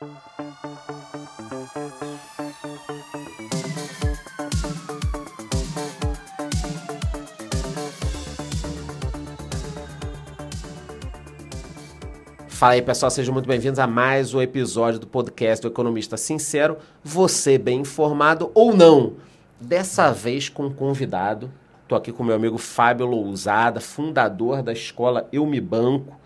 Fala aí, pessoal, sejam muito bem-vindos a mais um episódio do podcast do Economista Sincero. Você bem informado ou não? Dessa vez com um convidado. Estou aqui com meu amigo Fábio Lousada, fundador da escola Eu Me Banco.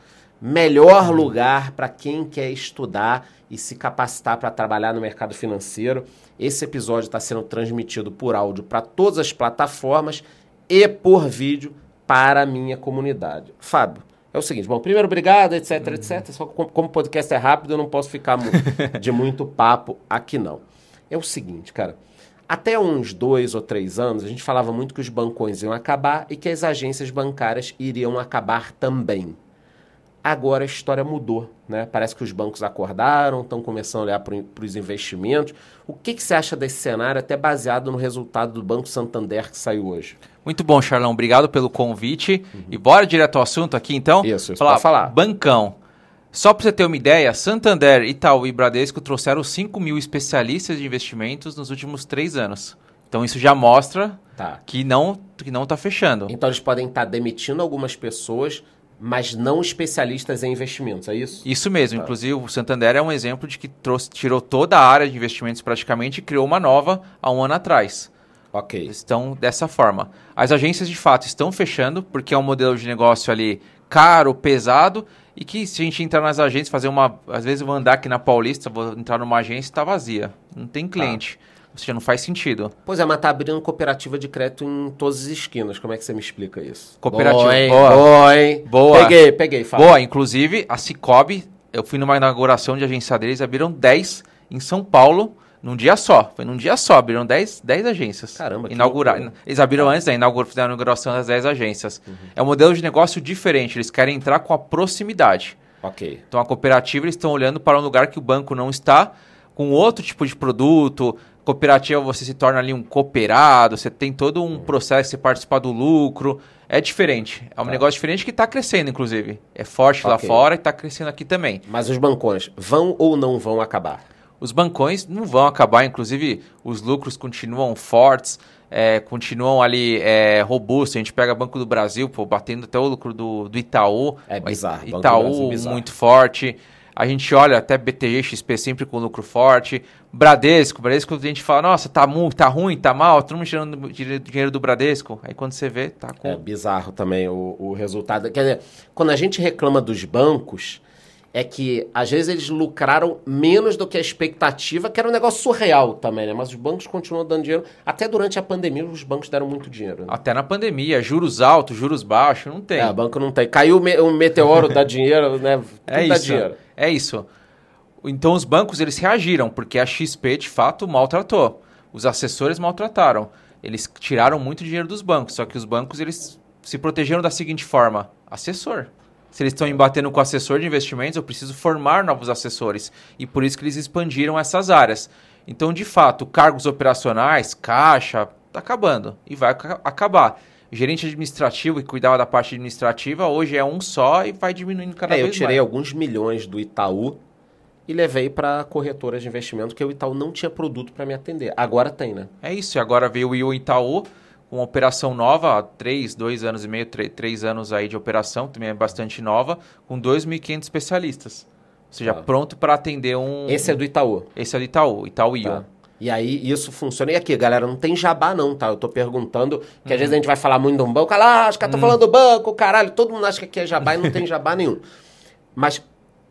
Melhor lugar para quem quer estudar e se capacitar para trabalhar no mercado financeiro. Esse episódio está sendo transmitido por áudio para todas as plataformas e por vídeo para a minha comunidade. Fábio, é o seguinte, bom, primeiro, obrigado, etc, uhum. etc. Só que como o podcast é rápido, eu não posso ficar de muito papo aqui, não. É o seguinte, cara. Até uns dois ou três anos, a gente falava muito que os bancões iam acabar e que as agências bancárias iriam acabar também. Agora a história mudou, né? Parece que os bancos acordaram, estão começando a olhar para os investimentos. O que, que você acha desse cenário, até baseado no resultado do Banco Santander que saiu hoje? Muito bom, Charlão. Obrigado pelo convite. Uhum. E bora direto ao assunto aqui, então? Isso, isso falar, falar. Bancão. Só para você ter uma ideia, Santander, Itaú e Bradesco trouxeram 5 mil especialistas de investimentos nos últimos três anos. Então isso já mostra tá. que não que não está fechando. Então eles podem estar tá demitindo algumas pessoas mas não especialistas em investimentos, é isso? Isso mesmo. Tá. Inclusive, o Santander é um exemplo de que trouxe, tirou toda a área de investimentos praticamente e criou uma nova há um ano atrás. Ok. Estão dessa forma. As agências, de fato, estão fechando, porque é um modelo de negócio ali caro, pesado, e que se a gente entrar nas agências, fazer uma... Às vezes eu vou andar aqui na Paulista, vou entrar numa agência e está vazia. Não tem tá. cliente. Tá. Ou seja, não faz sentido. Pois é, mas tá abrindo cooperativa de crédito em todas as esquinas. Como é que você me explica isso? Cooperativa. Boa, hein? Boa. Boa, hein? Boa. Peguei, peguei. Fala. Boa. Inclusive, a Cicobi, eu fui numa inauguração de agência deles, abriram 10 em São Paulo num dia só. Foi num dia só, abriram 10, 10 agências. Caramba, que Inaugurar. Eles abriram antes da inauguração das 10 agências. Uhum. É um modelo de negócio diferente, eles querem entrar com a proximidade. Ok. Então a cooperativa, eles estão olhando para um lugar que o banco não está, com outro tipo de produto, Cooperativa você se torna ali um cooperado, você tem todo um processo, você participar do lucro. É diferente. É um tá. negócio diferente que está crescendo, inclusive. É forte okay. lá fora e está crescendo aqui também. Mas os bancões vão ou não vão acabar? Os bancões não vão acabar, inclusive os lucros continuam fortes, é, continuam ali é, robustos. A gente pega Banco do Brasil, pô, batendo até o lucro do, do Itaú. É bizarro. Itaú muito forte. A gente olha até BTG, XP sempre com lucro forte. Bradesco, Bradesco, a gente fala, nossa, tá, tá ruim, tá mal, todo mundo tirando dinheiro do Bradesco. Aí quando você vê, tá com. É bizarro também o, o resultado. Quer dizer, quando a gente reclama dos bancos, é que às vezes eles lucraram menos do que a expectativa, que era um negócio surreal também, né? Mas os bancos continuam dando dinheiro. Até durante a pandemia, os bancos deram muito dinheiro. Né? Até na pandemia, juros altos, juros baixos, não tem. É, banco não tem. Caiu um meteoro, dá dinheiro, né? Tudo é dá isso. dinheiro. É isso. Então os bancos eles reagiram, porque a XP de fato maltratou. Os assessores maltrataram. Eles tiraram muito dinheiro dos bancos, só que os bancos eles se protegeram da seguinte forma: assessor. Se eles estão embatendo com assessor de investimentos, eu preciso formar novos assessores. E por isso que eles expandiram essas áreas. Então, de fato, cargos operacionais, caixa, está acabando. E vai acabar. Gerente administrativo e cuidava da parte administrativa, hoje é um só e vai diminuindo cada é, vez mais. Eu tirei mais. alguns milhões do Itaú e levei para corretoras de investimento, porque o Itaú não tinha produto para me atender. Agora tem, né? É isso. E agora veio o Itaú uma operação nova, há três, dois anos e meio, três, três anos aí de operação, também é bastante nova, com 2.500 especialistas. Ou seja, ah. pronto para atender um... Esse é do Itaú? Esse é do Itaú, Itaú Ion. E aí isso funciona. E aqui, galera, não tem jabá não, tá? Eu tô perguntando, que uhum. às vezes a gente vai falar muito de um banco, ah, os caras uhum. falando do banco, caralho, todo mundo acha que aqui é jabá e não tem jabá nenhum. Mas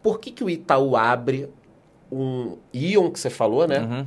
por que, que o Itaú abre um Ion que você falou, né? Uhum.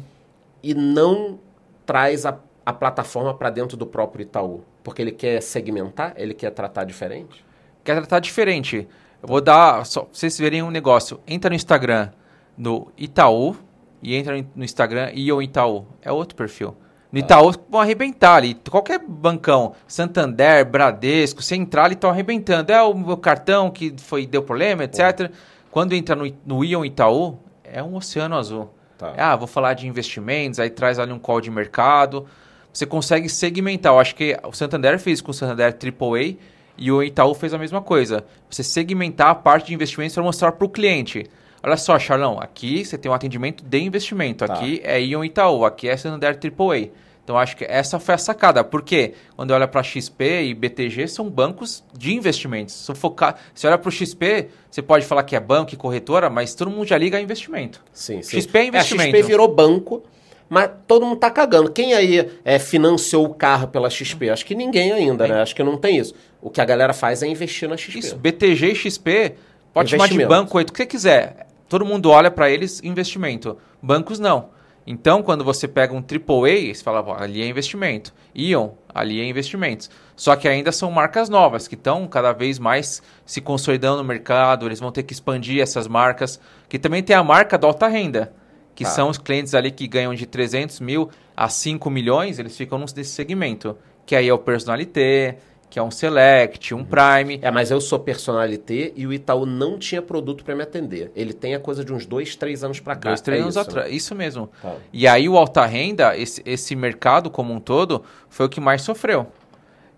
E não traz a a plataforma para dentro do próprio Itaú? Porque ele quer segmentar, ele quer tratar diferente? Quer tratar diferente. Eu vou dar, só pra vocês verem um negócio. Entra no Instagram no Itaú e entra no Instagram e o Itaú. É outro perfil. No Itaú vão arrebentar ali. Qualquer bancão, Santander, Bradesco, Central, estão arrebentando. É o meu cartão que foi deu problema, etc. Quando entra no, no Ion Itaú, é um oceano azul. Tá. Ah, vou falar de investimentos, aí traz ali um call de mercado você consegue segmentar. Eu acho que o Santander fez com o Santander AAA e o Itaú fez a mesma coisa. Você segmentar a parte de investimentos para mostrar para o cliente. Olha só, Charlão, aqui você tem um atendimento de investimento, Tá. aqui é Ion Itaú, aqui é Santander AAA. Então acho que essa foi a sacada, porque quando olha para XP e BTG são bancos de investimentos. São foca... Você olha para o XP, você pode falar que é banco e corretora, mas todo mundo já liga a investimento. Sim, sim. XP é investimento. a XP virou banco, mas todo mundo tá cagando. Quem aí é, financiou o carro pela XP? Acho que ninguém ainda, né? Acho que não tem isso. O que a galera faz é investir na XP. Isso, BTG e XP, pode chamar de banco, o que você quiser. Todo mundo olha para eles investimento. Bancos não. Então, quando você pega um AAA, você fala, "Pô, ali é investimento. Ion, ali é investimentos. Só que ainda são marcas novas, que estão cada vez mais se consolidando no mercado, eles vão ter que expandir essas marcas. Que também tem a marca da alta renda, que Tá. são os clientes ali que ganham de 300 mil a 5 milhões, eles ficam nesse segmento. Que aí é o Personalité, que é um Select, um Prime. É, mas eu sou personalité e o Itaú não tinha produto para me atender. Ele tem a coisa de uns dois, três anos para cá. Dois, três É anos isso, atrás. Isso mesmo. Tá. E aí o alta renda, esse, esse mercado como um todo, foi o que mais sofreu.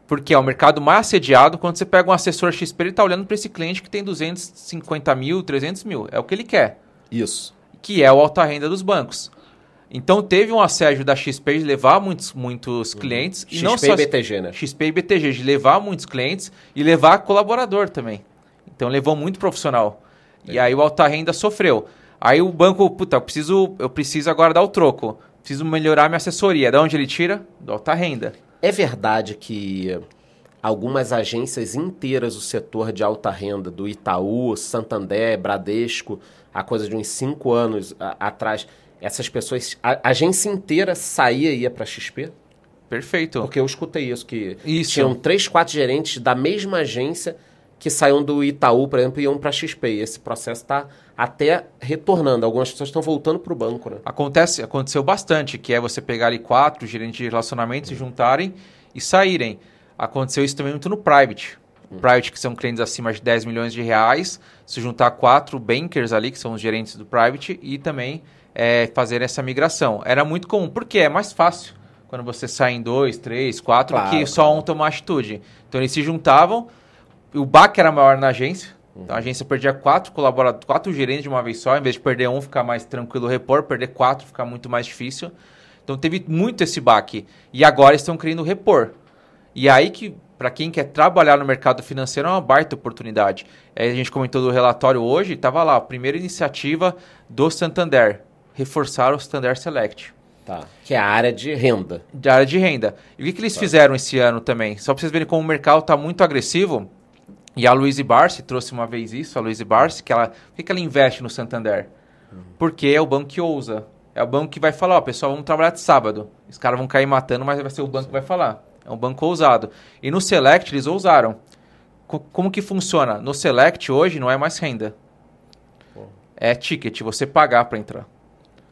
Porque é o mercado mais assediado quando você pega um assessor XP, ele está olhando para esse cliente que tem 250 mil, 300 mil. É o que ele quer, Isso. que é o alta renda dos bancos. Então teve um assédio da XP de levar muitos, muitos clientes. e XP não e só BTG, né? XP e BTG, de levar muitos clientes e levar colaborador também. Então levou muito profissional. E aí o alta renda sofreu. Aí o banco, puta, eu preciso, eu preciso agora dar o troco. Preciso melhorar minha assessoria. Da onde ele tira? Do alta renda. É verdade que algumas agências inteiras do setor de alta renda, do Itaú, Santander, Bradesco, há coisa de uns cinco anos atrás, essas pessoas, a agência inteira saía e ia para XP? Perfeito. Porque eu escutei isso, que Isso. tinham três, quatro gerentes da mesma agência que saíam do Itaú, por exemplo, e iam para XP. E esse processo está até retornando. Algumas pessoas estão voltando para o banco, né? Acontece, aconteceu bastante, que é você pegar ali quatro gerentes de relacionamento, se juntarem e saírem. Aconteceu isso também muito no private. O private, que são clientes acima de 10 milhões de reais, se juntar quatro bankers ali, que são os gerentes do private, e também é, fazer essa migração. Era muito comum, porque é mais fácil quando você sai em dois, três, quatro, Claro, que só um tomar atitude. Então eles se juntavam, o baque era maior na agência, então a agência perdia quatro colaboradores, quatro gerentes de uma vez só, em vez de perder um, ficar mais tranquilo o repor, perder quatro, ficar muito mais difícil. Então teve muito esse baque. E agora estão querendo repor. E aí que, para quem quer trabalhar no mercado financeiro, é uma baita oportunidade. Aí a gente comentou do relatório hoje, estava lá, a primeira iniciativa do Santander, reforçar o Santander Select Tá. Que é a área de renda. de área de renda. E o que, que eles fizeram esse ano também? Só para vocês verem como o mercado está muito agressivo. E a Luiz Barsi trouxe uma vez isso, a Luiz Barsi, que ela, por que, que ela investe no Santander? Porque é o banco que ousa. É o banco que vai falar, ó, pessoal, vamos trabalhar de sábado. Os caras vão cair matando, mas vai ser o banco que vai falar. É um banco ousado. E no Select eles ousaram. Co- como que funciona? No Select hoje não é mais renda. É ticket, você pagar para entrar.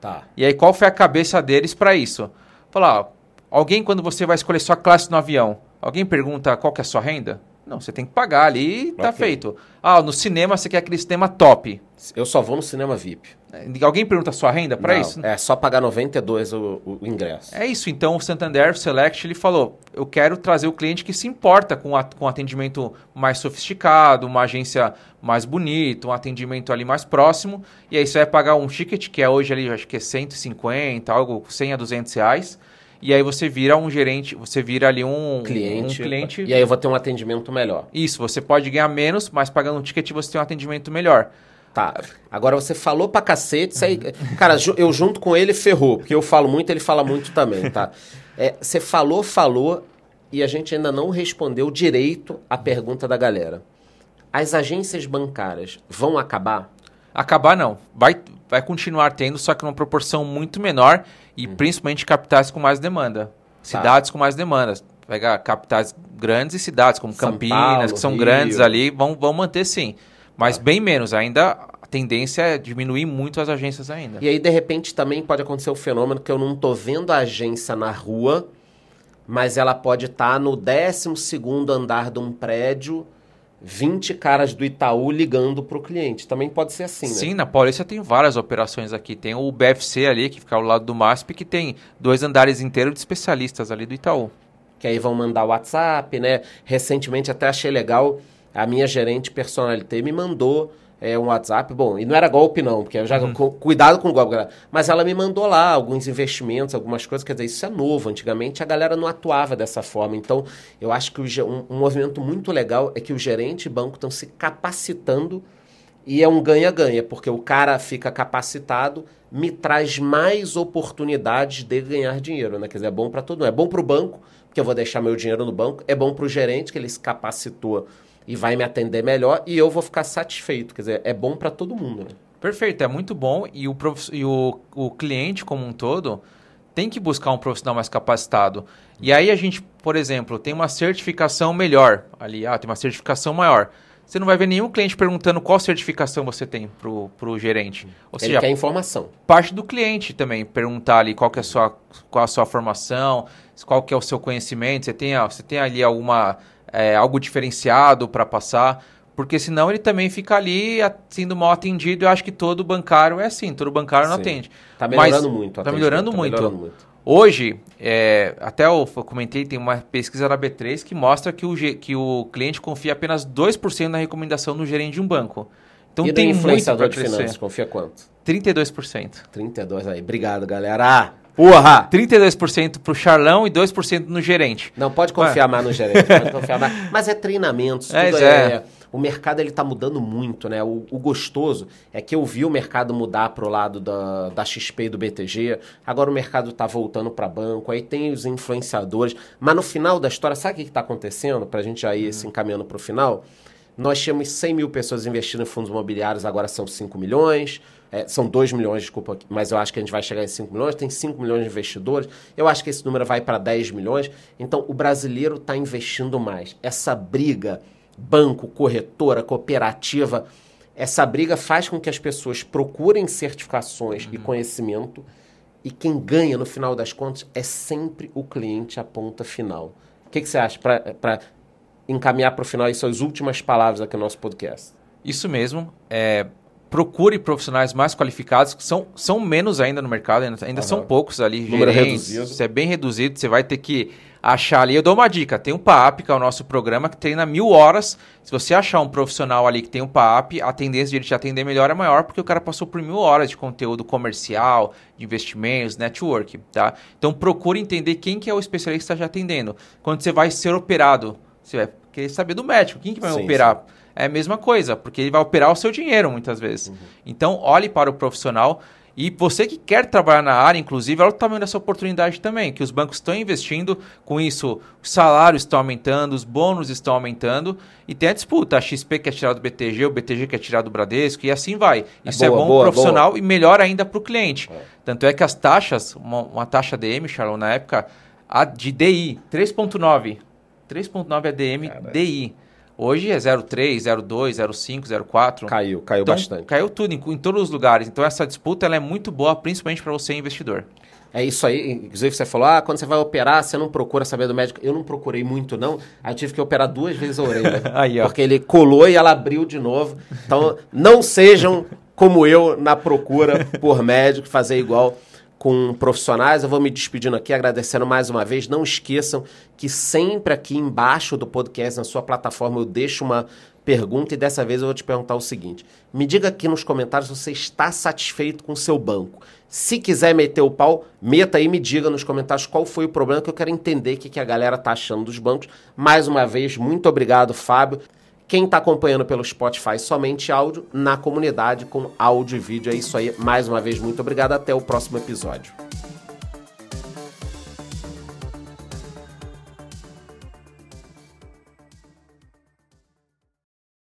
Tá. E aí, qual foi a cabeça deles para isso? Falar, alguém quando você vai escolher sua classe no avião, alguém pergunta qual que é a sua renda? Não, você tem que pagar ali e tá Ok. feito. Ah, no cinema você quer aquele cinema top. Eu só vou no cinema VIP. Alguém pergunta a sua renda para isso? É só pagar 92 o, o, o ingresso. É isso, então o Santander Select ele falou: eu quero trazer o cliente que se importa com, a, com atendimento mais sofisticado, uma agência mais bonita, um atendimento ali mais próximo. E aí você vai pagar um ticket que é hoje ali, acho que é 150, algo 100 a 200 reais. E aí você vira um gerente, você vira ali um cliente. Um cliente E aí eu vou ter um atendimento melhor. Isso, você pode ganhar menos, mas pagando um ticket você tem um atendimento melhor. Tá. Agora você falou pra cacete, isso aí. Cara, eu junto com ele ferrou, porque eu falo muito, ele fala muito também, tá? É, você falou, falou, e a gente ainda não respondeu direito a pergunta da galera. As agências bancárias vão acabar? Acabar não. Vai, vai continuar tendo, só que numa proporção muito menor e principalmente capitais com mais demanda. Cidades com mais demanda. Pegar capitais grandes e cidades como São Campinas, Paulo, que são Rio. grandes ali, vão, vão manter sim. Mas bem menos. Ainda a tendência é diminuir muito as agências ainda. E aí, de repente, também pode acontecer o fenômeno que eu não tô vendo a agência na rua, mas ela pode estar no 12 andar de um prédio, 20 caras do Itaú ligando pro cliente. Também pode ser assim, né? Sim, na Paulista tem várias operações aqui. Tem o BFC ali, que fica ao lado do MASP, que tem dois andares inteiros de especialistas ali do Itaú. que aí vão mandar WhatsApp, né? Recentemente até achei legal, a minha gerente personalité me mandou é, um WhatsApp, bom, e não era golpe não, porque eu já uhum. cuidado com o golpe, galera. Mas ela me mandou lá alguns investimentos, algumas coisas, quer dizer, isso é novo. Antigamente a galera não atuava dessa forma. Então, eu acho que o, um, um movimento muito legal é que o gerente e banco estão se capacitando e é um ganha-ganha, porque o cara fica capacitado, me traz mais oportunidades de ganhar dinheiro, né? Quer dizer, é bom para todo mundo. É bom para o banco, porque eu vou deixar meu dinheiro no banco. É bom para o gerente, que ele se capacitou e vai me atender melhor. E eu vou ficar satisfeito. Quer dizer, é bom para todo mundo, né? Perfeito, é muito bom. E, o, prof... e o, o cliente como um todo tem que buscar um profissional mais capacitado. E aí a gente, por exemplo, tem uma certificação melhor ali, ah, tem uma certificação maior você não vai ver nenhum cliente perguntando qual certificação você tem para o gerente. Ou Ele seja, quer informação. Parte do cliente também, perguntar ali qual que é a sua, qual a sua formação, qual que é o seu conhecimento, você tem, você tem ali alguma, é, algo diferenciado para passar, porque senão ele também fica ali sendo mal atendido. Eu acho que todo bancário é assim, todo bancário não Sim. atende. Está melhorando Mas, muito. Está melhorando, tá muito. melhorando muito. Hoje, é, até eu comentei, tem uma pesquisa da B3 que mostra que o, que o cliente confia apenas 2% na recomendação do gerente de um banco. Então e tem influenciador de finanças, confia quanto? 32%. 32 aí. Obrigado, galera. Porra! 32% pro Charlão e 2% no gerente. Não, pode confiar mais no gerente, pode confiar mais. Mas é treinamento, é, tudo é, é o mercado ele está mudando muito, né? O, o, gostoso é que eu vi o mercado mudar para o lado da, da XP e do BTG, agora o mercado está voltando para banco, aí tem os influenciadores, mas no final da história, sabe o que está acontecendo? Para a gente ir uhum. se encaminhando para o final? Nós tínhamos 100 mil pessoas investindo em fundos imobiliários, agora são 5 milhões. É, são 2 milhões, desculpa, mas eu acho que a gente vai chegar em 5 milhões. Tem 5 milhões de investidores. Eu acho que esse número vai para 10 milhões. Então, o brasileiro está investindo mais. Essa briga banco, corretora, cooperativa. Essa briga faz com que as pessoas procurem certificações uhum. e conhecimento e quem ganha no final das contas é sempre o cliente a ponta final. O que, que você acha para encaminhar para o final e suas últimas palavras aqui no nosso podcast? Isso mesmo. É, procure profissionais mais qualificados, que são, são menos ainda no mercado, ainda, ainda uhum. são poucos ali. Número gerentes, reduzido. Isso é bem reduzido, você vai ter que achar ali. Eu dou uma dica: tem um PAP, que é o nosso programa, que treina mil horas. Se você achar um profissional ali que tem um PAP, a tendência de ele te atender melhor é maior, porque o cara passou por mil horas de conteúdo comercial, de investimentos, network, tá? Então procure entender quem que é o especialista que está te atendendo. Quando você vai ser operado, você vai querer saber do médico, quem que vai sim, operar. Sim. É a mesma coisa, porque ele vai operar o seu dinheiro muitas vezes. Uhum. Então, olhe para o profissional e você que quer trabalhar na área, inclusive, olha o tamanho dessa oportunidade também, que os bancos estão investindo, com isso os salários estão aumentando, os bônus estão aumentando, e tem a disputa, a XP quer tirar do BTG, o BTG quer tirar do Bradesco, e assim vai. É isso é, boa, é bom boa, profissional boa. e melhor ainda para o cliente. É. Tanto é que as taxas, uma, uma taxa DM, Charlon, na época, a de DI, 3.9, 3.9 ADM Cara, DI. Hoje é 0,3, 0,2, 0,5, 0,4. Caiu, caiu então, bastante. Caiu tudo, em, em, todos os lugares. Então essa disputa ela é muito boa, principalmente para você investidor. É isso aí. Inclusive você falou, ah, quando você vai operar, você não procura saber do médico. Eu não procurei muito, não. Aí eu tive que operar duas vezes a orelha. aí, porque ele colou e ela abriu de novo. Então, não sejam como eu na procura por médico, fazer igual com profissionais. Eu vou me despedindo aqui, agradecendo mais uma vez. Não esqueçam que sempre aqui embaixo do podcast, na sua plataforma, eu deixo uma pergunta e dessa vez eu vou te perguntar o seguinte: me diga aqui nos comentários se você está satisfeito com o seu banco. Se quiser meter o pau, meta aí e me diga nos comentários qual foi o problema, que eu quero entender o que a galera está achando dos bancos. Mais uma vez, muito obrigado, Fábio. Quem está acompanhando pelo Spotify, somente áudio, na comunidade com áudio e vídeo. É isso aí. Mais uma vez, muito obrigado. Até o próximo episódio.